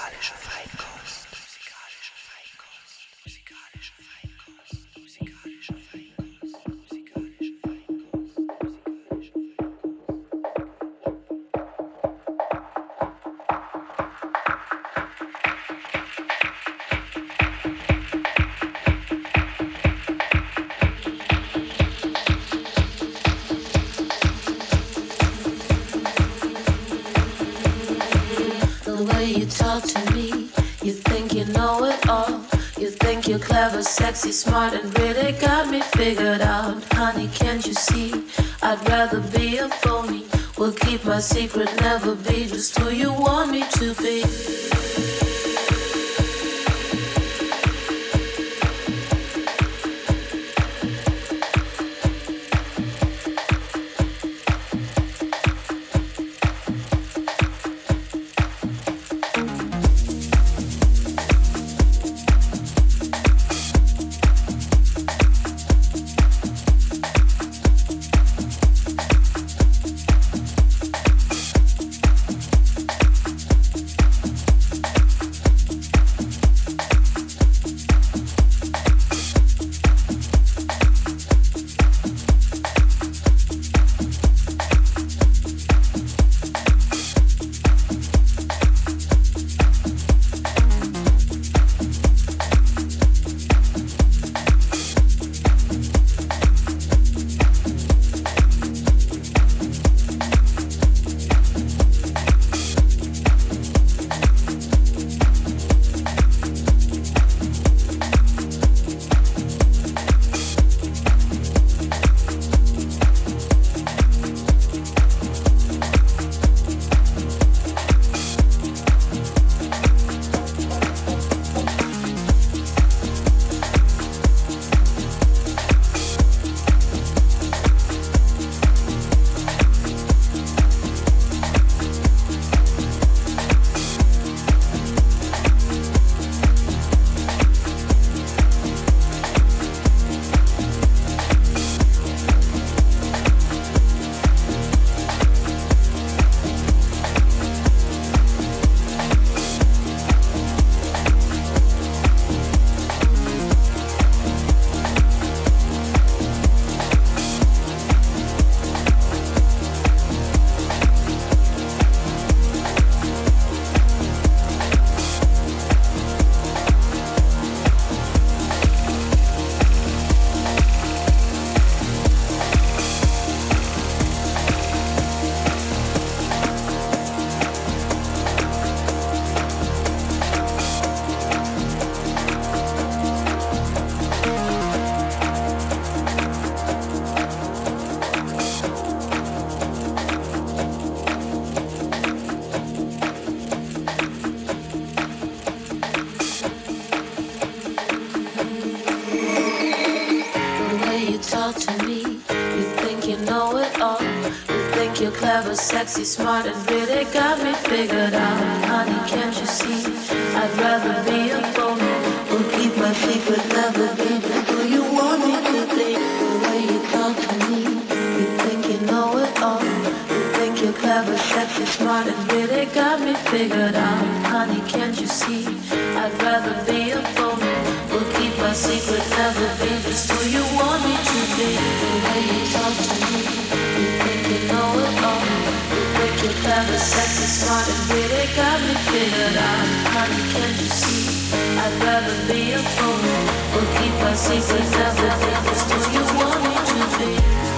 musikalische Feinkopf. Sexy, smart, and really got me figured out. Honey, can't you see? I'd rather be a phony. Will keep my secret, never be just who you want me to be. Sexy, smart, and really got me figured out. Honey, can't you see? I'd rather be a phony. Will keep my secret, never be who you want me to be. The way you talk to me, you think you know it all. You think you're clever, sexy, smart, and really got me figured out. Honey, can't you see? I'd rather be a phony. Will keep my secret, never be just who you want me to be. You're clever, sexy, smart, and really got me figured out. Honey, can't you see? I'd rather be a fool. We'll keep our secrets, everything is who you want me to be.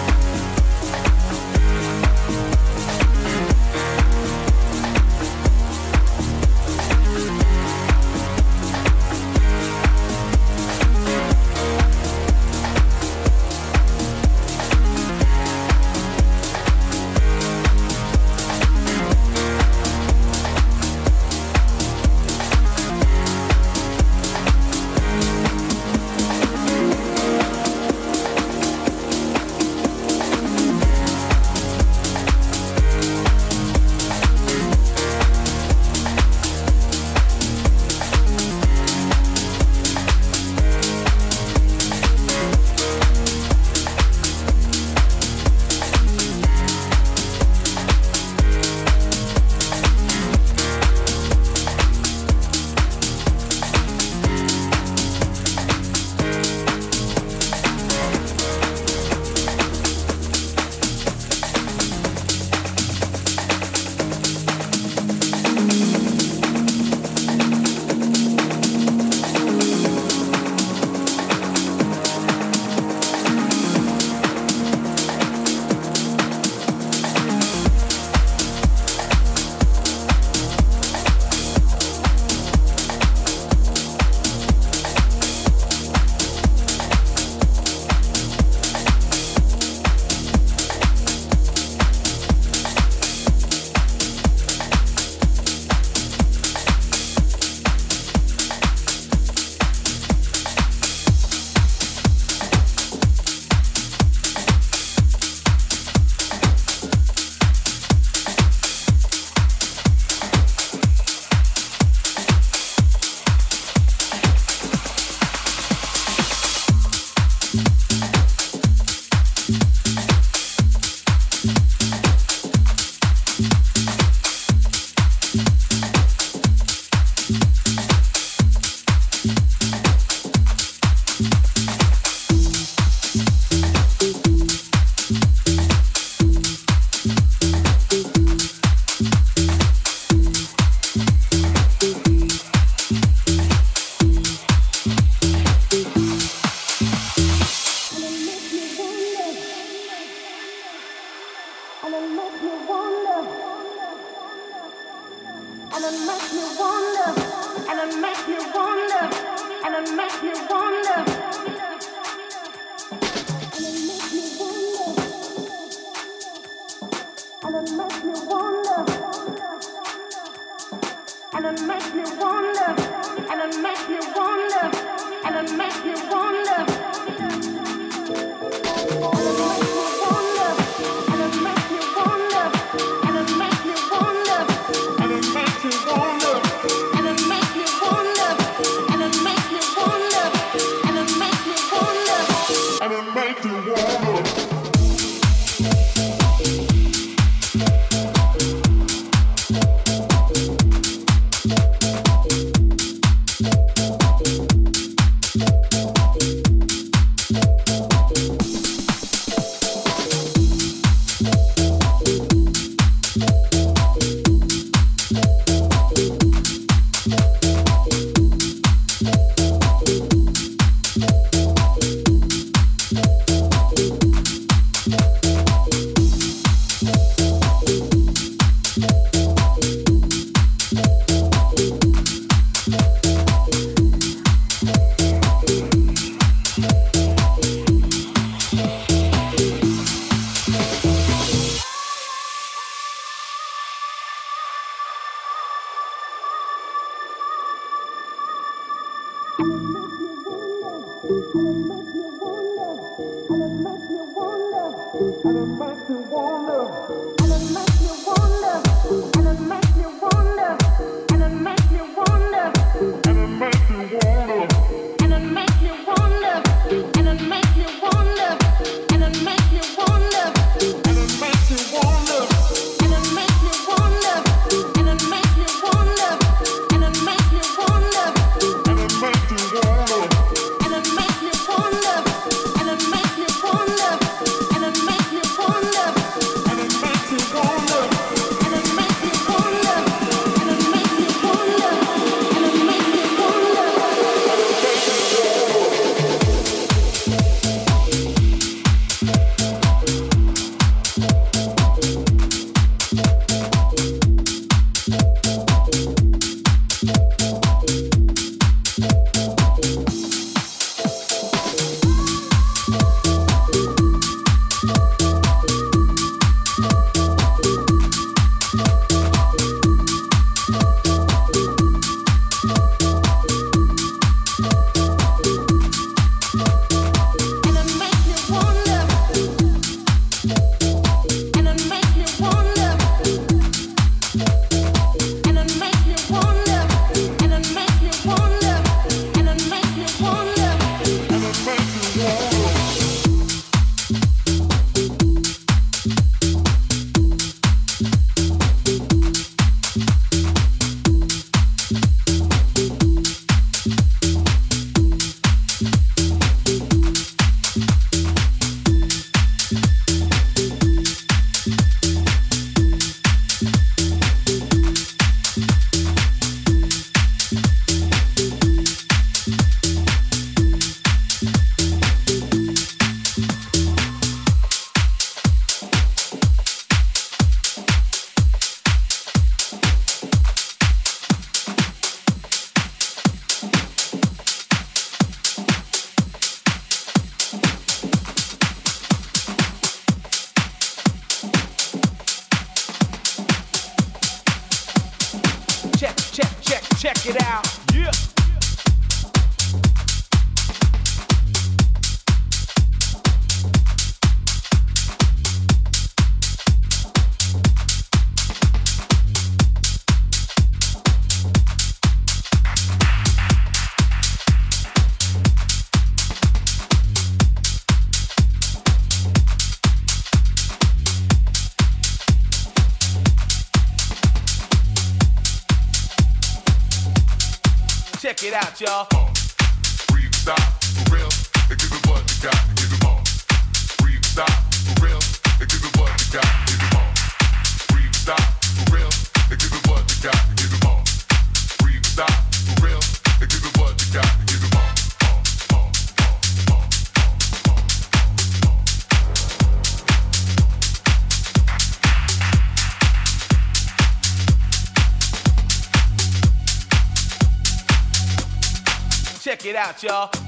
Out,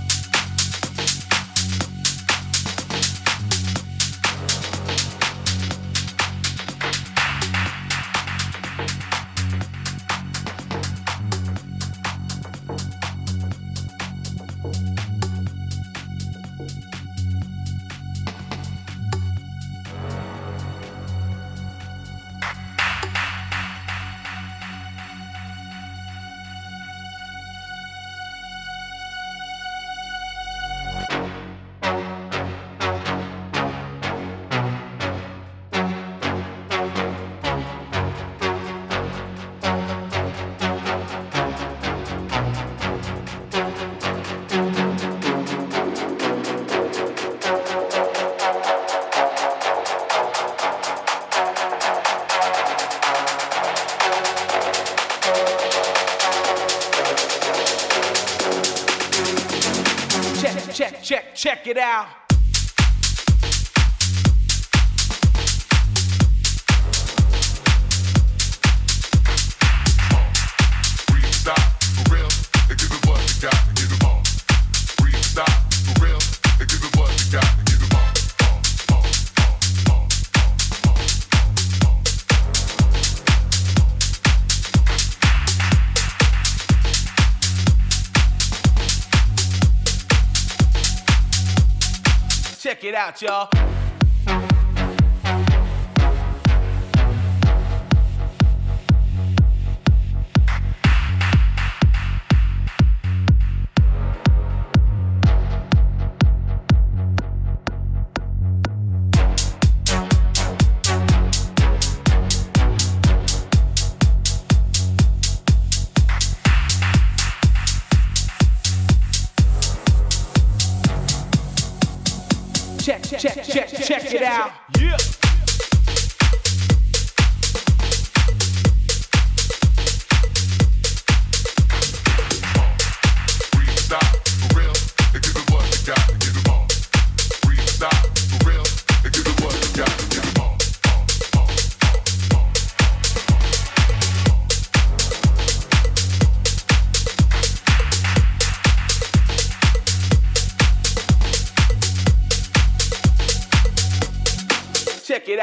check, it out. Y'all.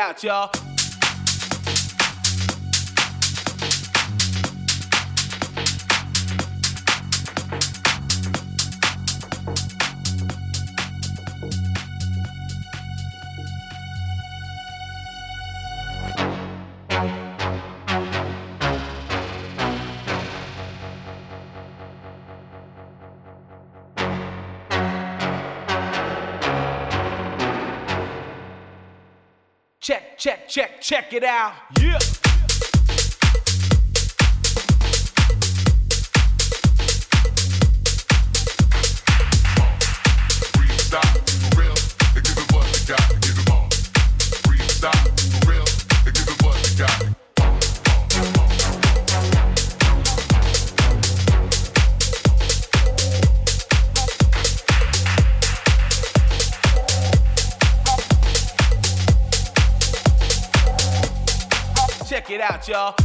Out, y'all. Check, it out. Yeah. Y'all.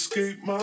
Escape my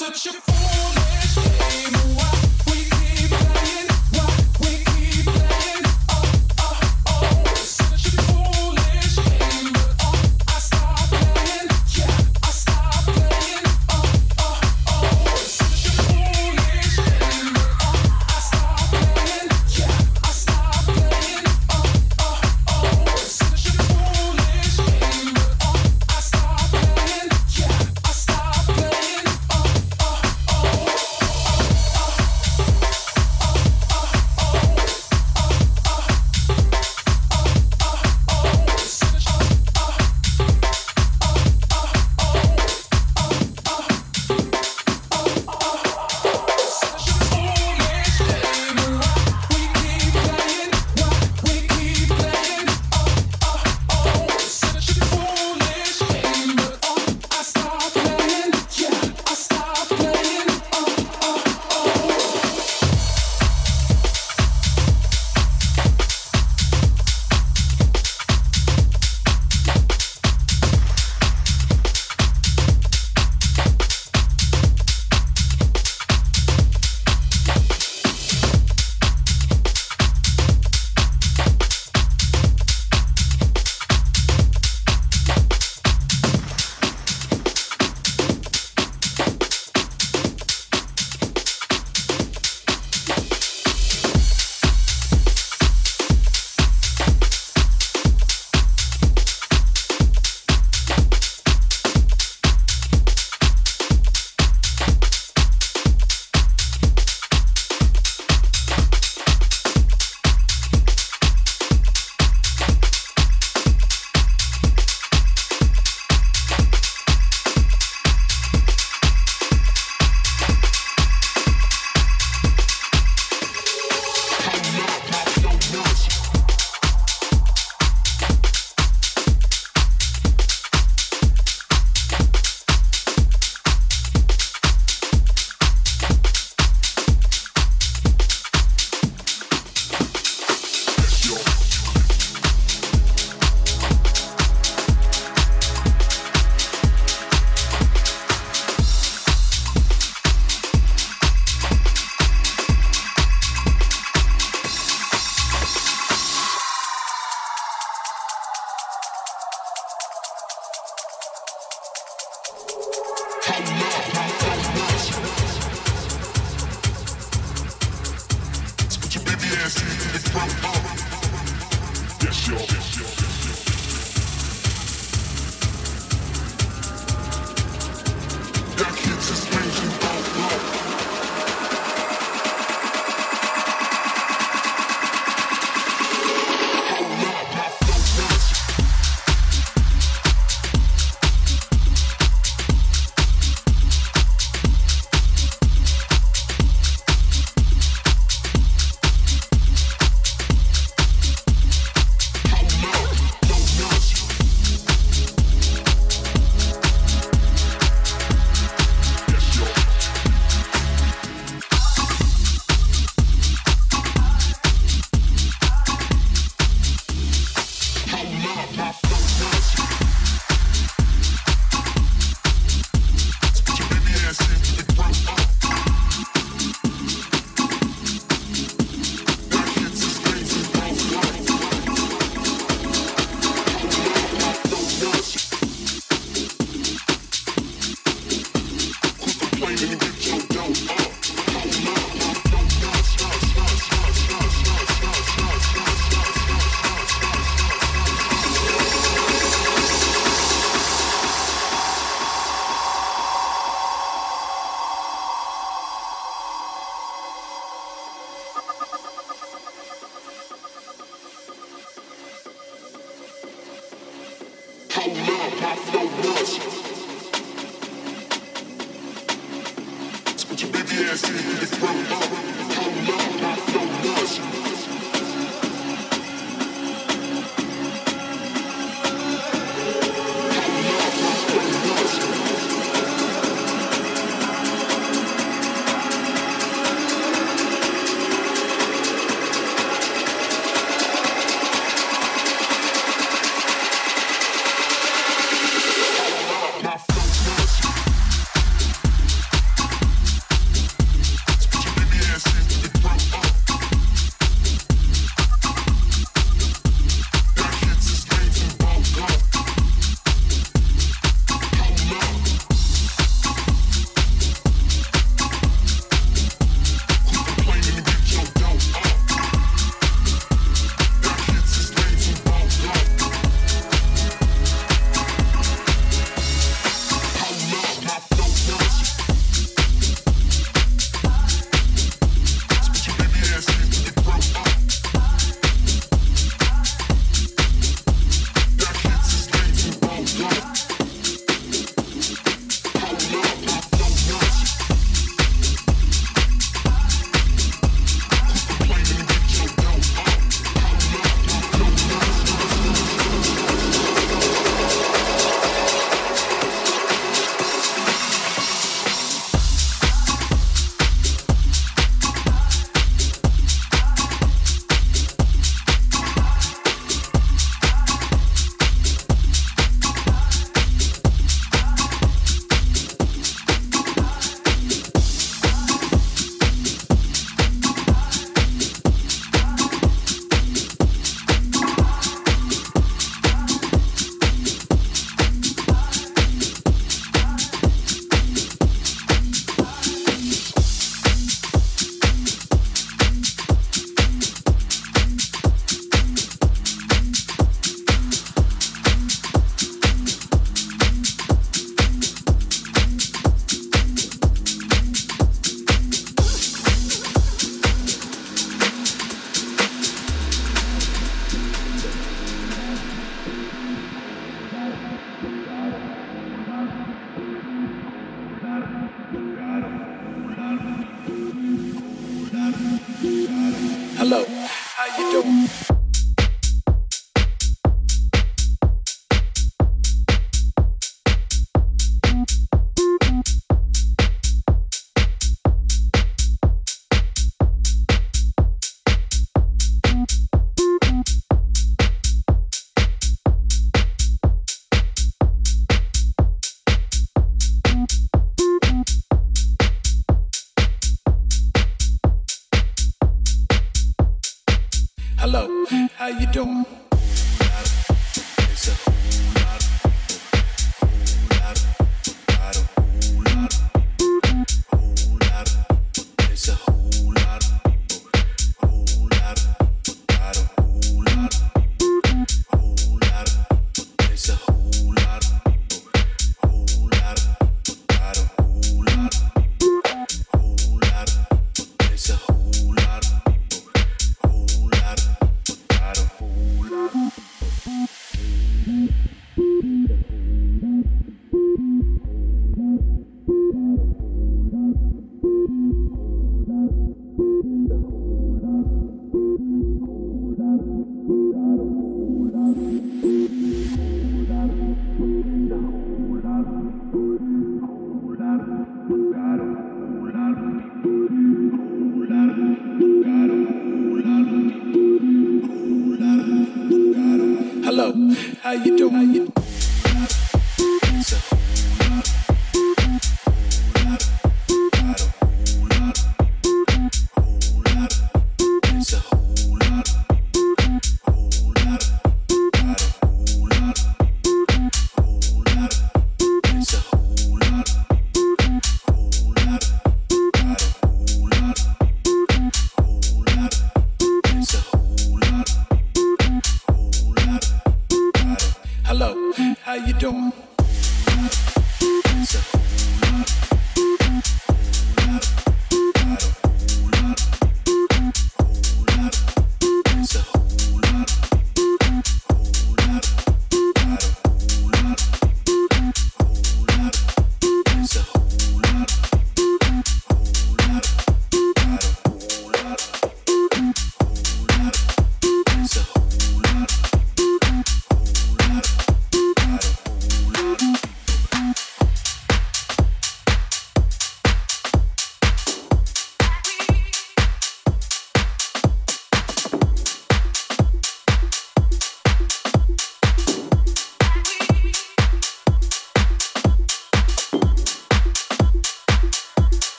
Why we